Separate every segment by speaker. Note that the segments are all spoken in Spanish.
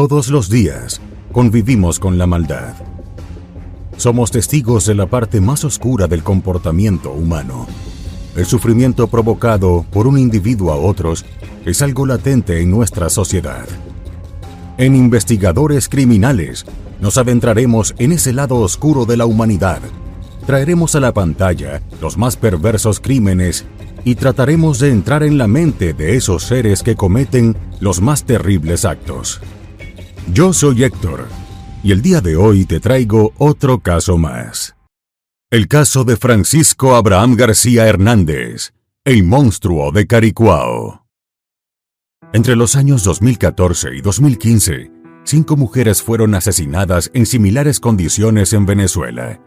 Speaker 1: Todos los días convivimos con la maldad. Somos testigos de la parte más oscura del comportamiento humano. El sufrimiento provocado por un individuo a otros es algo latente en nuestra sociedad. En Investigadores Criminales nos adentraremos en ese lado oscuro de la humanidad. Traeremos a la pantalla los más perversos crímenes y trataremos de entrar en la mente de esos seres que cometen los más terribles actos. Yo soy Héctor y el día de hoy te traigo otro caso más. El caso de Francisco Abraham García Hernández, el monstruo de Caricuao. Entre los años 2014 y 2015, cinco mujeres fueron asesinadas en similares condiciones en Venezuela.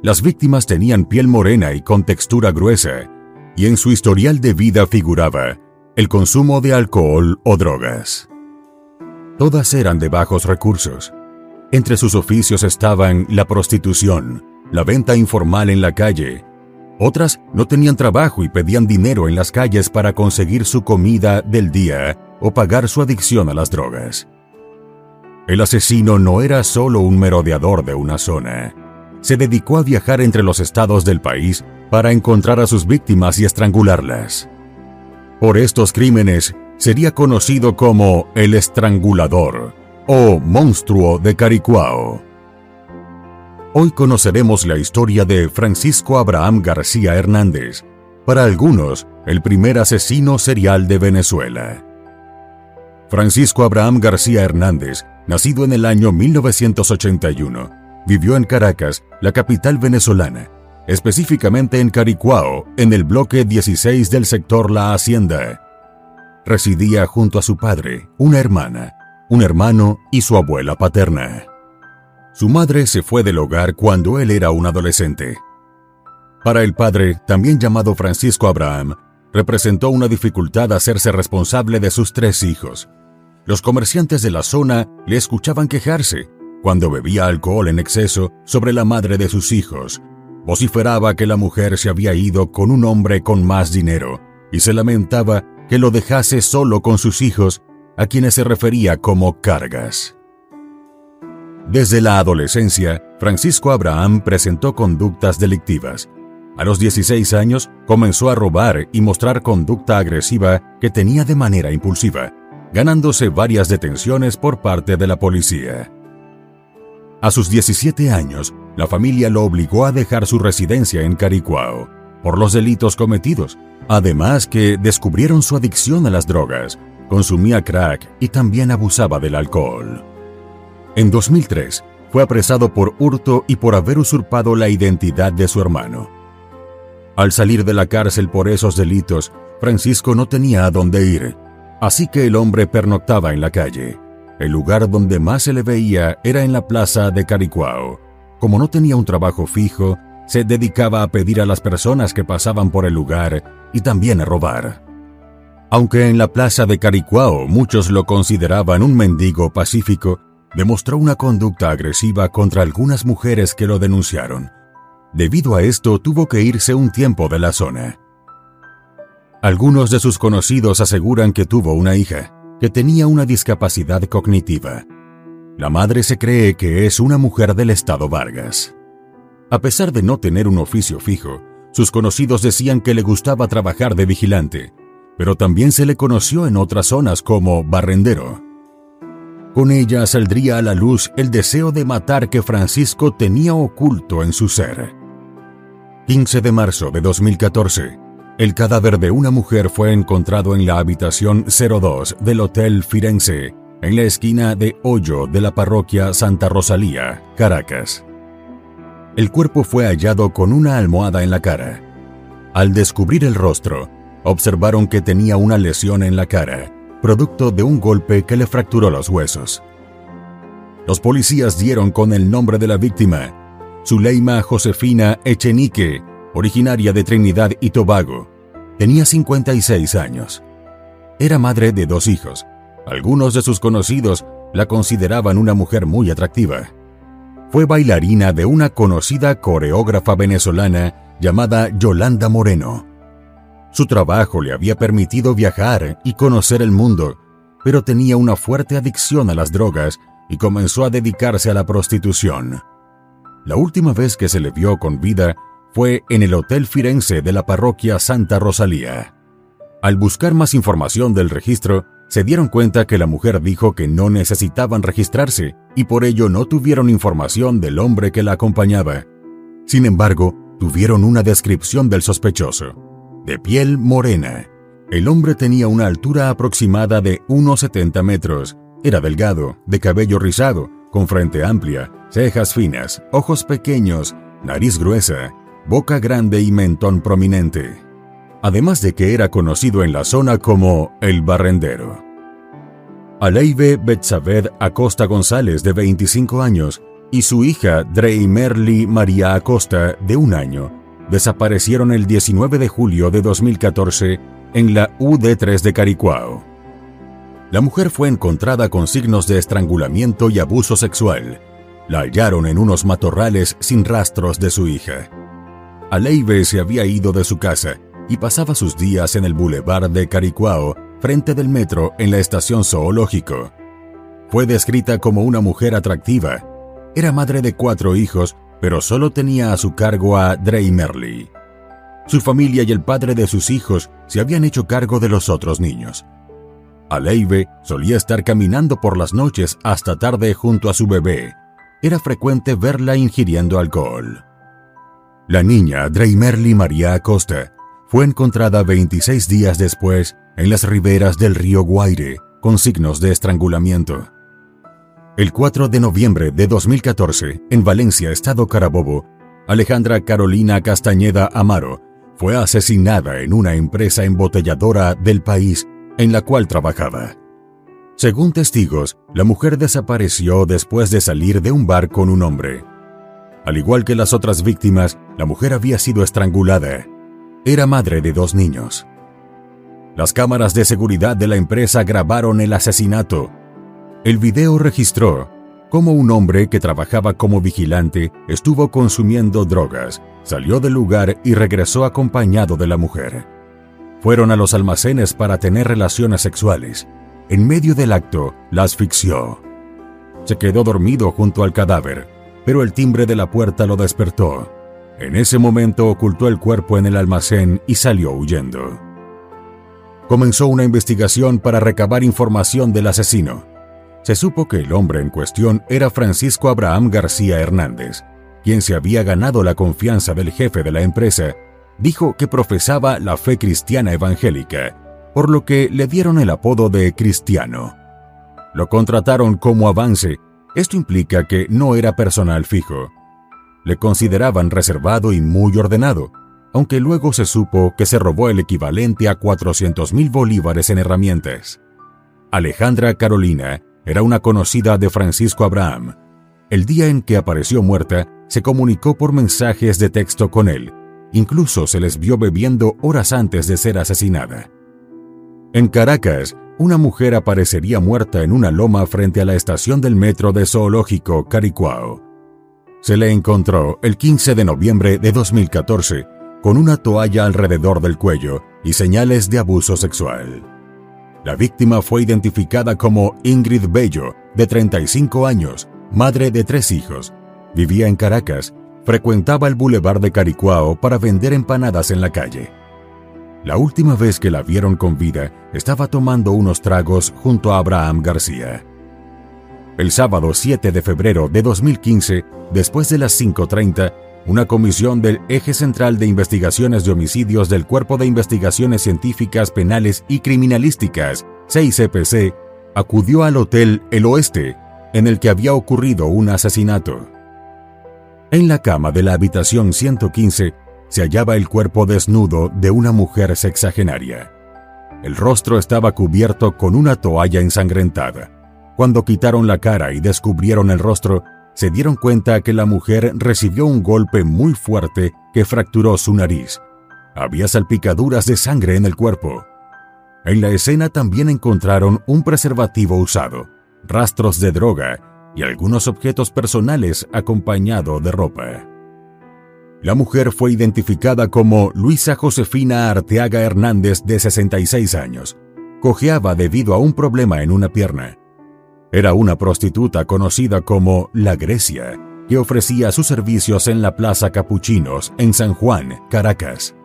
Speaker 1: Las víctimas tenían piel morena y con textura gruesa, y en su historial de vida figuraba el consumo de alcohol o drogas. Todas eran de bajos recursos. Entre sus oficios estaban la prostitución, la venta informal en la calle. Otras no tenían trabajo y pedían dinero en las calles para conseguir su comida del día o pagar su adicción a las drogas. El asesino no era solo un merodeador de una zona. Se dedicó a viajar entre los estados del país para encontrar a sus víctimas y estrangularlas. Por estos crímenes, sería conocido como el estrangulador o monstruo de Caricuao. Hoy conoceremos la historia de Francisco Abraham García Hernández, para algunos el primer asesino serial de Venezuela. Francisco Abraham García Hernández, nacido en el año 1981, vivió en Caracas, la capital venezolana, específicamente en Caricuao, en el bloque 16 del sector La Hacienda residía junto a su padre, una hermana, un hermano y su abuela paterna. Su madre se fue del hogar cuando él era un adolescente. Para el padre, también llamado Francisco Abraham, representó una dificultad hacerse responsable de sus tres hijos. Los comerciantes de la zona le escuchaban quejarse cuando bebía alcohol en exceso sobre la madre de sus hijos. Vociferaba que la mujer se había ido con un hombre con más dinero y se lamentaba que lo dejase solo con sus hijos, a quienes se refería como cargas. Desde la adolescencia, Francisco Abraham presentó conductas delictivas. A los 16 años comenzó a robar y mostrar conducta agresiva que tenía de manera impulsiva, ganándose varias detenciones por parte de la policía. A sus 17 años, la familia lo obligó a dejar su residencia en Caricuao por los delitos cometidos, Además que descubrieron su adicción a las drogas, consumía crack y también abusaba del alcohol. En 2003, fue apresado por hurto y por haber usurpado la identidad de su hermano. Al salir de la cárcel por esos delitos, Francisco no tenía a dónde ir, así que el hombre pernoctaba en la calle. El lugar donde más se le veía era en la plaza de Caricuao. Como no tenía un trabajo fijo, se dedicaba a pedir a las personas que pasaban por el lugar y también a robar. Aunque en la plaza de Caricuao muchos lo consideraban un mendigo pacífico, demostró una conducta agresiva contra algunas mujeres que lo denunciaron. Debido a esto tuvo que irse un tiempo de la zona. Algunos de sus conocidos aseguran que tuvo una hija, que tenía una discapacidad cognitiva. La madre se cree que es una mujer del estado Vargas. A pesar de no tener un oficio fijo, sus conocidos decían que le gustaba trabajar de vigilante, pero también se le conoció en otras zonas como barrendero. Con ella saldría a la luz el deseo de matar que Francisco tenía oculto en su ser. 15 de marzo de 2014, el cadáver de una mujer fue encontrado en la habitación 02 del Hotel Firenze, en la esquina de Hoyo de la parroquia Santa Rosalía, Caracas. El cuerpo fue hallado con una almohada en la cara. Al descubrir el rostro, observaron que tenía una lesión en la cara, producto de un golpe que le fracturó los huesos. Los policías dieron con el nombre de la víctima, Zuleima Josefina Echenique, originaria de Trinidad y Tobago. Tenía 56 años. Era madre de dos hijos. Algunos de sus conocidos la consideraban una mujer muy atractiva fue bailarina de una conocida coreógrafa venezolana llamada Yolanda Moreno. Su trabajo le había permitido viajar y conocer el mundo, pero tenía una fuerte adicción a las drogas y comenzó a dedicarse a la prostitución. La última vez que se le vio con vida fue en el Hotel Firenze de la parroquia Santa Rosalía. Al buscar más información del registro, se dieron cuenta que la mujer dijo que no necesitaban registrarse y por ello no tuvieron información del hombre que la acompañaba. Sin embargo, tuvieron una descripción del sospechoso. De piel morena. El hombre tenía una altura aproximada de 1,70 metros. Era delgado, de cabello rizado, con frente amplia, cejas finas, ojos pequeños, nariz gruesa, boca grande y mentón prominente además de que era conocido en la zona como el barrendero. Aleive Betsabed Acosta González, de 25 años, y su hija Merly María Acosta, de un año, desaparecieron el 19 de julio de 2014 en la UD3 de Caricuao. La mujer fue encontrada con signos de estrangulamiento y abuso sexual. La hallaron en unos matorrales sin rastros de su hija. Aleive se había ido de su casa y pasaba sus días en el boulevard de Caricuao, frente del metro en la estación zoológico. Fue descrita como una mujer atractiva. Era madre de cuatro hijos, pero solo tenía a su cargo a Drey Merly. Su familia y el padre de sus hijos se habían hecho cargo de los otros niños. Aleive solía estar caminando por las noches hasta tarde junto a su bebé. Era frecuente verla ingiriendo alcohol. La niña Merly María Acosta fue encontrada 26 días después en las riberas del río Guaire con signos de estrangulamiento. El 4 de noviembre de 2014, en Valencia, Estado Carabobo, Alejandra Carolina Castañeda Amaro fue asesinada en una empresa embotelladora del país en la cual trabajaba. Según testigos, la mujer desapareció después de salir de un bar con un hombre. Al igual que las otras víctimas, la mujer había sido estrangulada era madre de dos niños. Las cámaras de seguridad de la empresa grabaron el asesinato. El video registró cómo un hombre que trabajaba como vigilante estuvo consumiendo drogas, salió del lugar y regresó acompañado de la mujer. Fueron a los almacenes para tener relaciones sexuales. En medio del acto, la asfixió. Se quedó dormido junto al cadáver, pero el timbre de la puerta lo despertó. En ese momento ocultó el cuerpo en el almacén y salió huyendo. Comenzó una investigación para recabar información del asesino. Se supo que el hombre en cuestión era Francisco Abraham García Hernández, quien se había ganado la confianza del jefe de la empresa. Dijo que profesaba la fe cristiana evangélica, por lo que le dieron el apodo de cristiano. Lo contrataron como avance. Esto implica que no era personal fijo le consideraban reservado y muy ordenado, aunque luego se supo que se robó el equivalente a 400 mil bolívares en herramientas. Alejandra Carolina era una conocida de Francisco Abraham. El día en que apareció muerta, se comunicó por mensajes de texto con él. Incluso se les vio bebiendo horas antes de ser asesinada. En Caracas, una mujer aparecería muerta en una loma frente a la estación del metro de zoológico Caricuao. Se le encontró el 15 de noviembre de 2014 con una toalla alrededor del cuello y señales de abuso sexual. La víctima fue identificada como Ingrid Bello, de 35 años, madre de tres hijos. Vivía en Caracas, frecuentaba el bulevar de Caricuao para vender empanadas en la calle. La última vez que la vieron con vida, estaba tomando unos tragos junto a Abraham García. El sábado 7 de febrero de 2015, después de las 5.30, una comisión del Eje Central de Investigaciones de Homicidios del Cuerpo de Investigaciones Científicas Penales y Criminalísticas, 6CPC, acudió al Hotel El Oeste, en el que había ocurrido un asesinato. En la cama de la habitación 115 se hallaba el cuerpo desnudo de una mujer sexagenaria. El rostro estaba cubierto con una toalla ensangrentada. Cuando quitaron la cara y descubrieron el rostro, se dieron cuenta que la mujer recibió un golpe muy fuerte que fracturó su nariz. Había salpicaduras de sangre en el cuerpo. En la escena también encontraron un preservativo usado, rastros de droga y algunos objetos personales acompañado de ropa. La mujer fue identificada como Luisa Josefina Arteaga Hernández, de 66 años. Cojeaba debido a un problema en una pierna. Era una prostituta conocida como La Grecia, que ofrecía sus servicios en la Plaza Capuchinos, en San Juan, Caracas.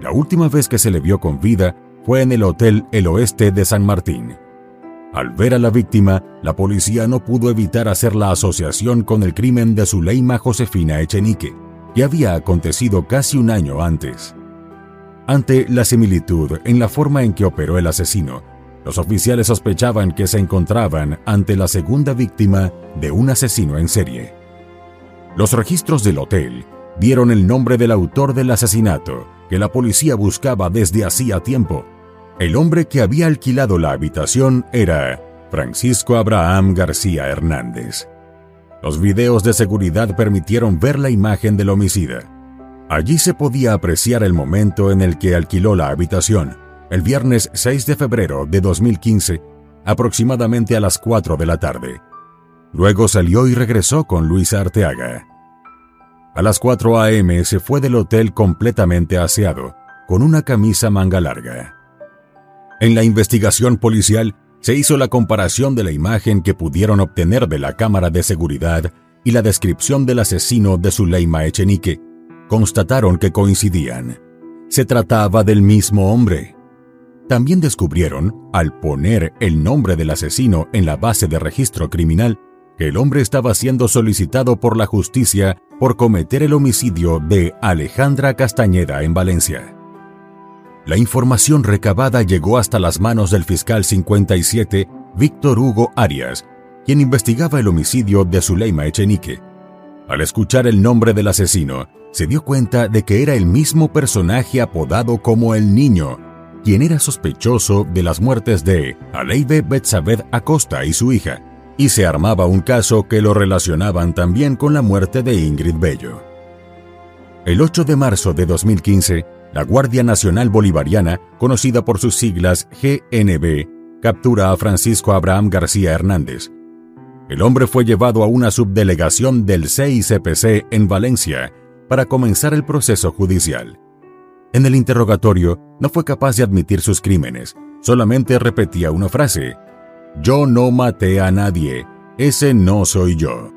Speaker 1: La última vez que se le vio con vida fue en el Hotel El Oeste de San Martín. Al ver a la víctima, la policía no pudo evitar hacer la asociación con el crimen de Zuleima Josefina Echenique que había acontecido casi un año antes. Ante la similitud en la forma en que operó el asesino, los oficiales sospechaban que se encontraban ante la segunda víctima de un asesino en serie. Los registros del hotel dieron el nombre del autor del asesinato que la policía buscaba desde hacía tiempo. El hombre que había alquilado la habitación era Francisco Abraham García Hernández. Los videos de seguridad permitieron ver la imagen del homicida. Allí se podía apreciar el momento en el que alquiló la habitación, el viernes 6 de febrero de 2015, aproximadamente a las 4 de la tarde. Luego salió y regresó con Luisa Arteaga. A las 4 a.m. se fue del hotel completamente aseado, con una camisa manga larga. En la investigación policial se hizo la comparación de la imagen que pudieron obtener de la cámara de seguridad y la descripción del asesino de Zuleima Echenique. Constataron que coincidían. Se trataba del mismo hombre. También descubrieron, al poner el nombre del asesino en la base de registro criminal, que el hombre estaba siendo solicitado por la justicia por cometer el homicidio de Alejandra Castañeda en Valencia. La información recabada llegó hasta las manos del fiscal 57, Víctor Hugo Arias, quien investigaba el homicidio de Zuleima Echenique. Al escuchar el nombre del asesino, se dio cuenta de que era el mismo personaje apodado como el Niño, quien era sospechoso de las muertes de Aleibe Betsabed Acosta y su hija, y se armaba un caso que lo relacionaban también con la muerte de Ingrid Bello. El 8 de marzo de 2015, la Guardia Nacional Bolivariana, conocida por sus siglas GNB, captura a Francisco Abraham García Hernández. El hombre fue llevado a una subdelegación del CICPC en Valencia para comenzar el proceso judicial. En el interrogatorio no fue capaz de admitir sus crímenes, solamente repetía una frase, Yo no maté a nadie, ese no soy yo.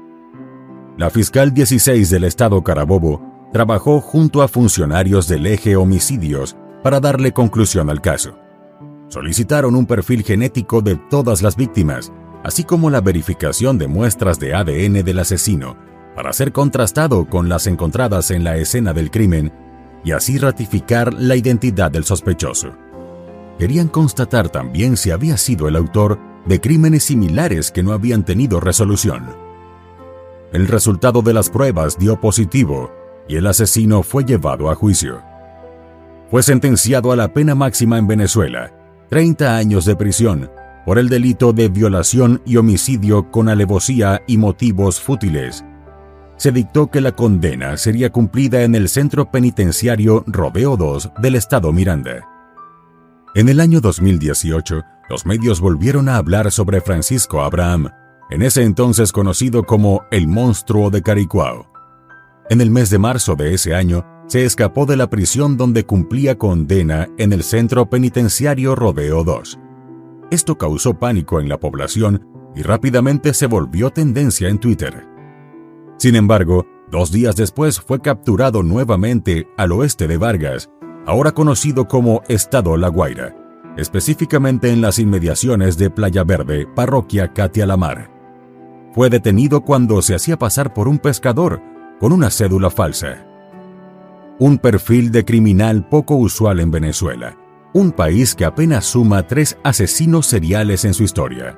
Speaker 1: La fiscal 16 del estado Carabobo trabajó junto a funcionarios del eje homicidios para darle conclusión al caso. Solicitaron un perfil genético de todas las víctimas, así como la verificación de muestras de ADN del asesino, para ser contrastado con las encontradas en la escena del crimen y así ratificar la identidad del sospechoso. Querían constatar también si había sido el autor de crímenes similares que no habían tenido resolución. El resultado de las pruebas dio positivo y el asesino fue llevado a juicio. Fue sentenciado a la pena máxima en Venezuela, 30 años de prisión, por el delito de violación y homicidio con alevosía y motivos fútiles. Se dictó que la condena sería cumplida en el centro penitenciario Rodeo II del estado Miranda. En el año 2018, los medios volvieron a hablar sobre Francisco Abraham, en ese entonces conocido como el monstruo de Caricuao. En el mes de marzo de ese año, se escapó de la prisión donde cumplía condena en el centro penitenciario Rodeo 2. Esto causó pánico en la población y rápidamente se volvió tendencia en Twitter. Sin embargo, dos días después fue capturado nuevamente al oeste de Vargas, ahora conocido como Estado La Guaira, específicamente en las inmediaciones de Playa Verde, parroquia Katia Lamar. Fue detenido cuando se hacía pasar por un pescador con una cédula falsa. Un perfil de criminal poco usual en Venezuela, un país que apenas suma tres asesinos seriales en su historia.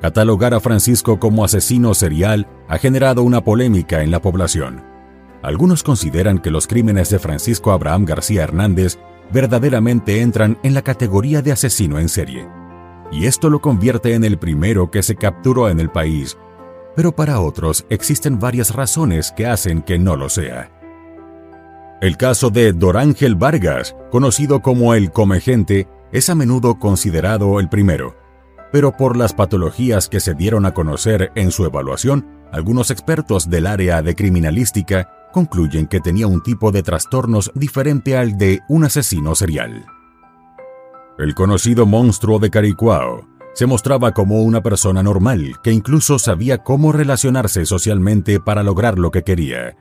Speaker 1: Catalogar a Francisco como asesino serial ha generado una polémica en la población. Algunos consideran que los crímenes de Francisco Abraham García Hernández verdaderamente entran en la categoría de asesino en serie, y esto lo convierte en el primero que se capturó en el país, pero para otros existen varias razones que hacen que no lo sea. El caso de Dorángel Vargas, conocido como el Comegente, es a menudo considerado el primero, pero por las patologías que se dieron a conocer en su evaluación, algunos expertos del área de criminalística concluyen que tenía un tipo de trastornos diferente al de un asesino serial. El conocido monstruo de Caricuao se mostraba como una persona normal que incluso sabía cómo relacionarse socialmente para lograr lo que quería,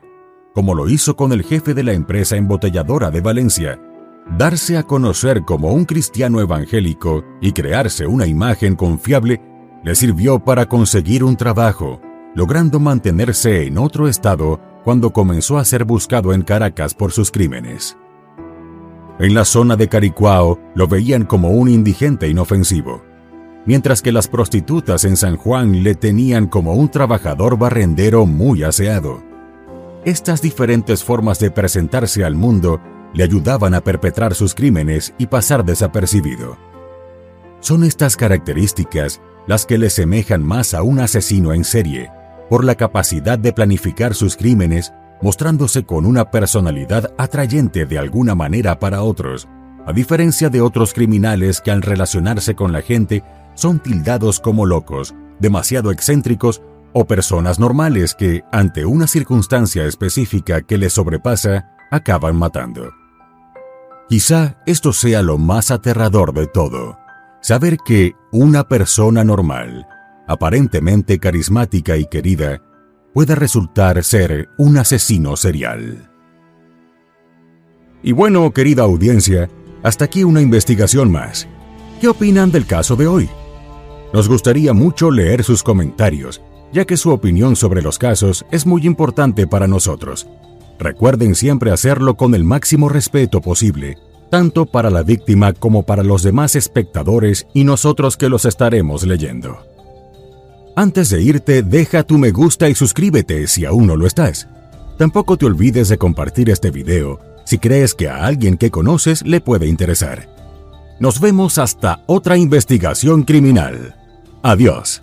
Speaker 1: como lo hizo con el jefe de la empresa embotelladora de Valencia, darse a conocer como un cristiano evangélico y crearse una imagen confiable le sirvió para conseguir un trabajo, logrando mantenerse en otro estado cuando comenzó a ser buscado en Caracas por sus crímenes. En la zona de Caricuao lo veían como un indigente inofensivo, mientras que las prostitutas en San Juan le tenían como un trabajador barrendero muy aseado. Estas diferentes formas de presentarse al mundo le ayudaban a perpetrar sus crímenes y pasar desapercibido. Son estas características las que le semejan más a un asesino en serie, por la capacidad de planificar sus crímenes, mostrándose con una personalidad atrayente de alguna manera para otros, a diferencia de otros criminales que al relacionarse con la gente son tildados como locos, demasiado excéntricos o personas normales que, ante una circunstancia específica que les sobrepasa, acaban matando. Quizá esto sea lo más aterrador de todo, saber que una persona normal, aparentemente carismática y querida, puede resultar ser un asesino serial. Y bueno, querida audiencia, hasta aquí una investigación más. ¿Qué opinan del caso de hoy? Nos gustaría mucho leer sus comentarios, ya que su opinión sobre los casos es muy importante para nosotros. Recuerden siempre hacerlo con el máximo respeto posible, tanto para la víctima como para los demás espectadores y nosotros que los estaremos leyendo. Antes de irte, deja tu me gusta y suscríbete si aún no lo estás. Tampoco te olvides de compartir este video si crees que a alguien que conoces le puede interesar. Nos vemos hasta otra investigación criminal. Adiós.